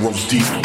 Rolls deep.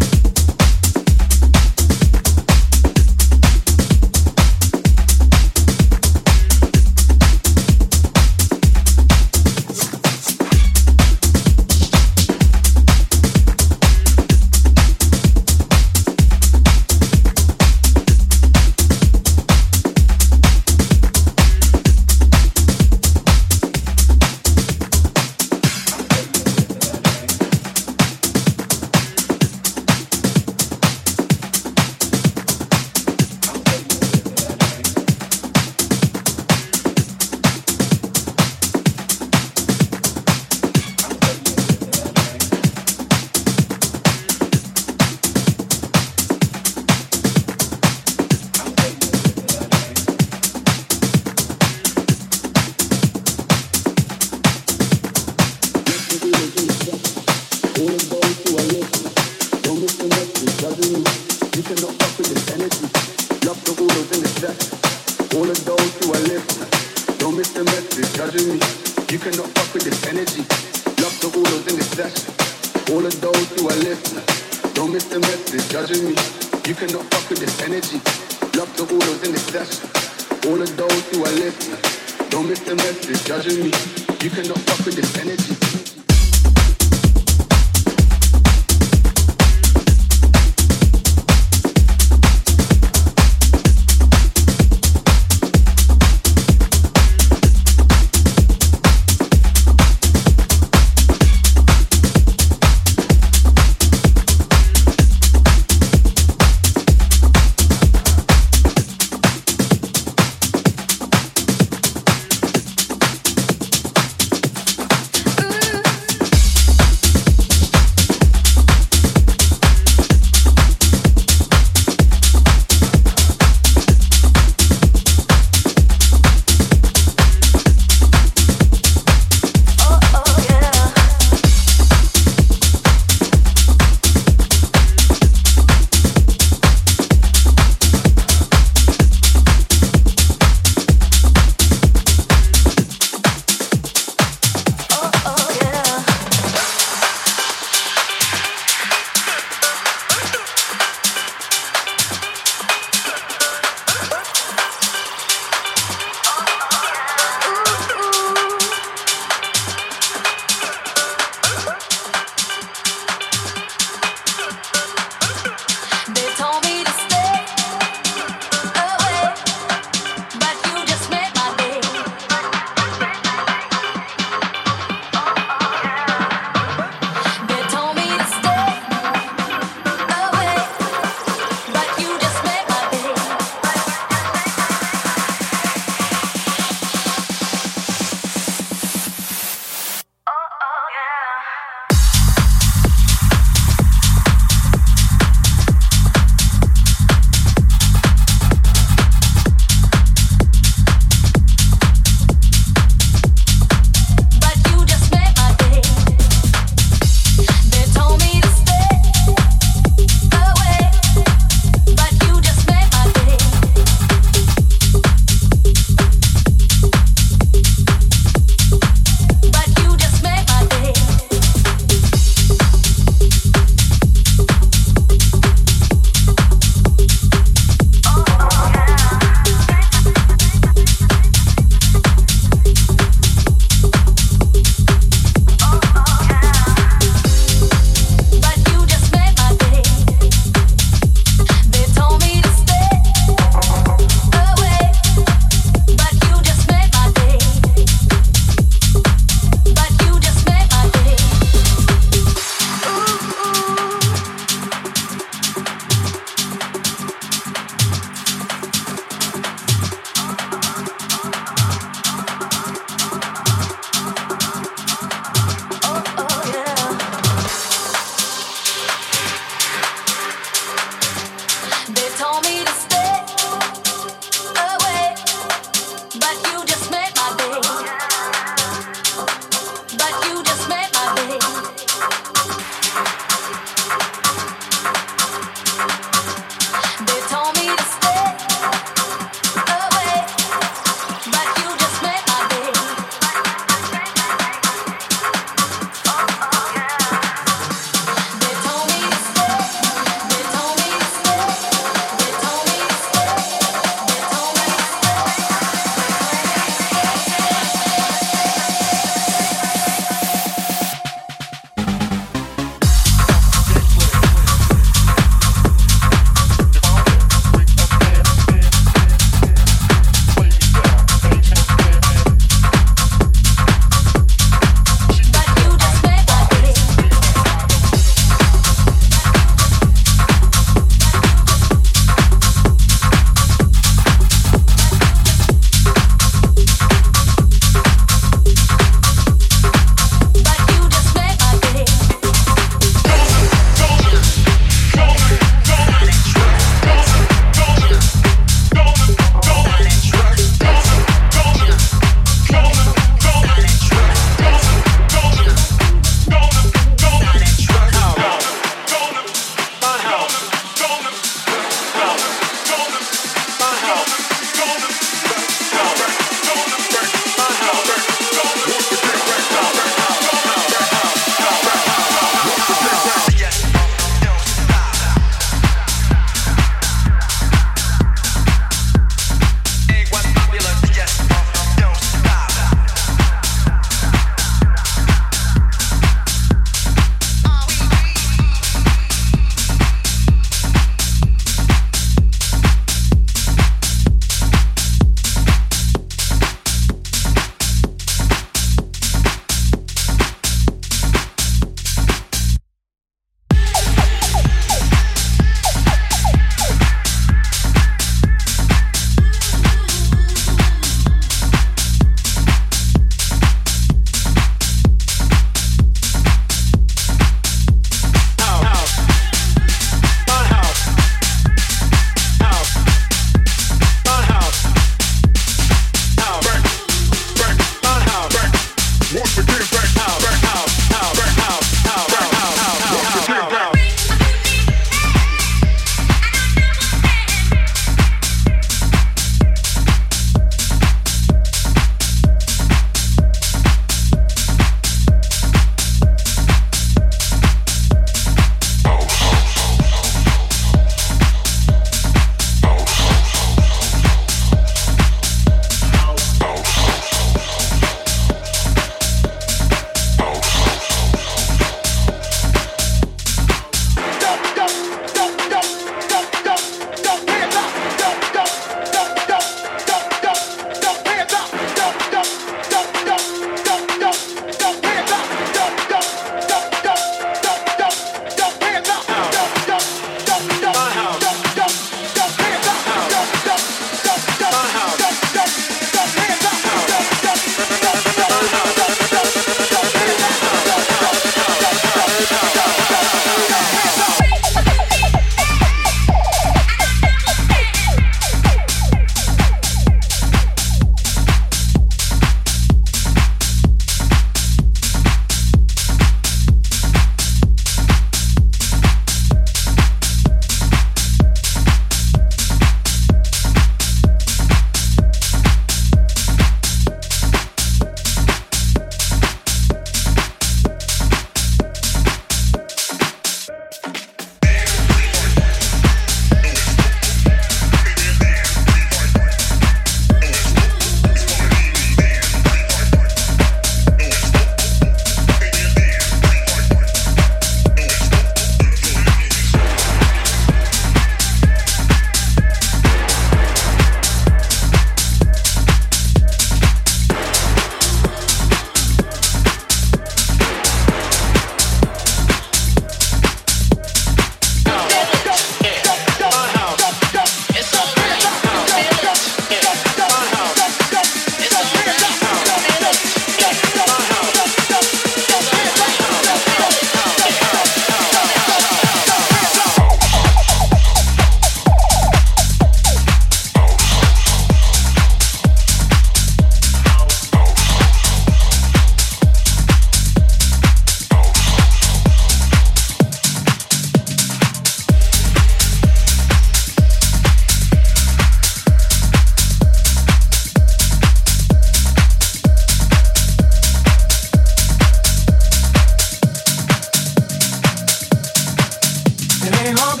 getting longer.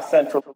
South Central.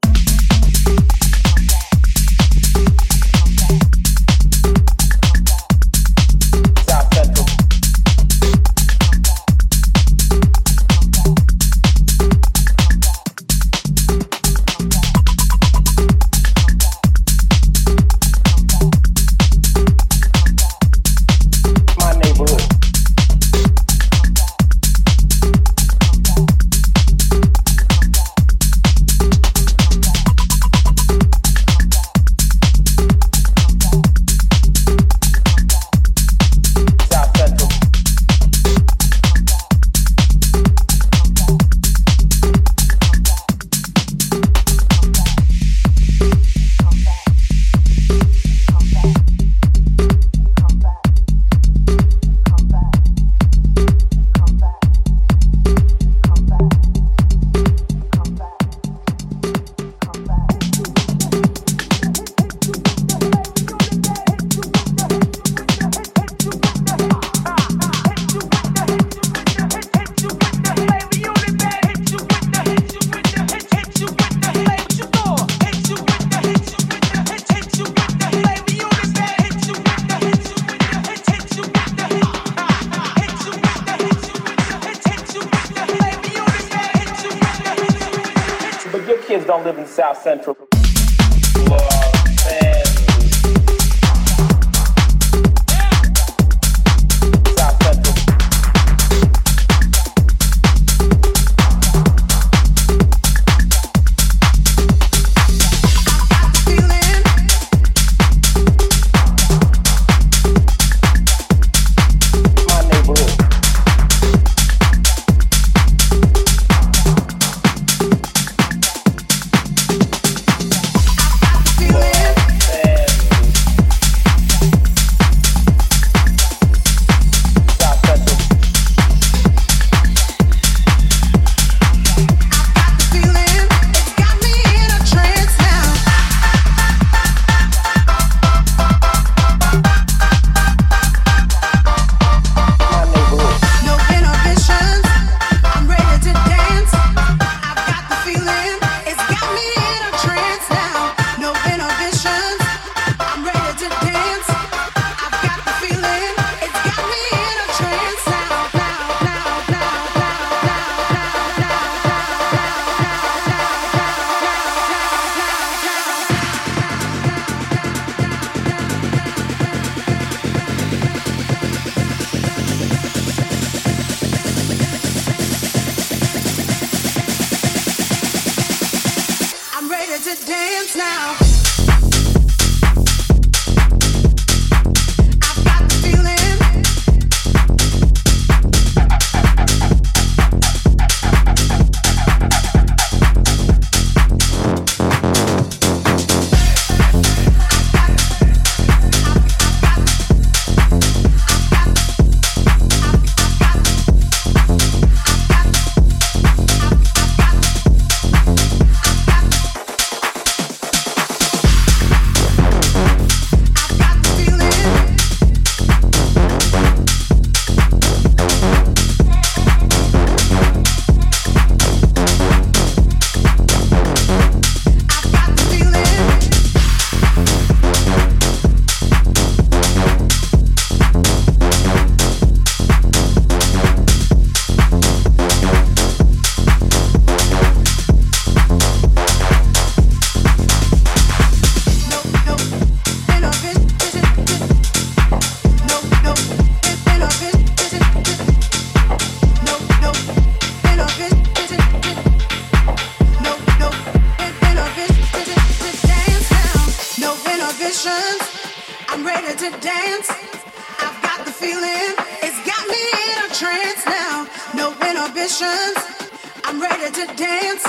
I'm ready to dance.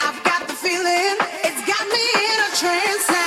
I've got the feeling, it's got me in a trance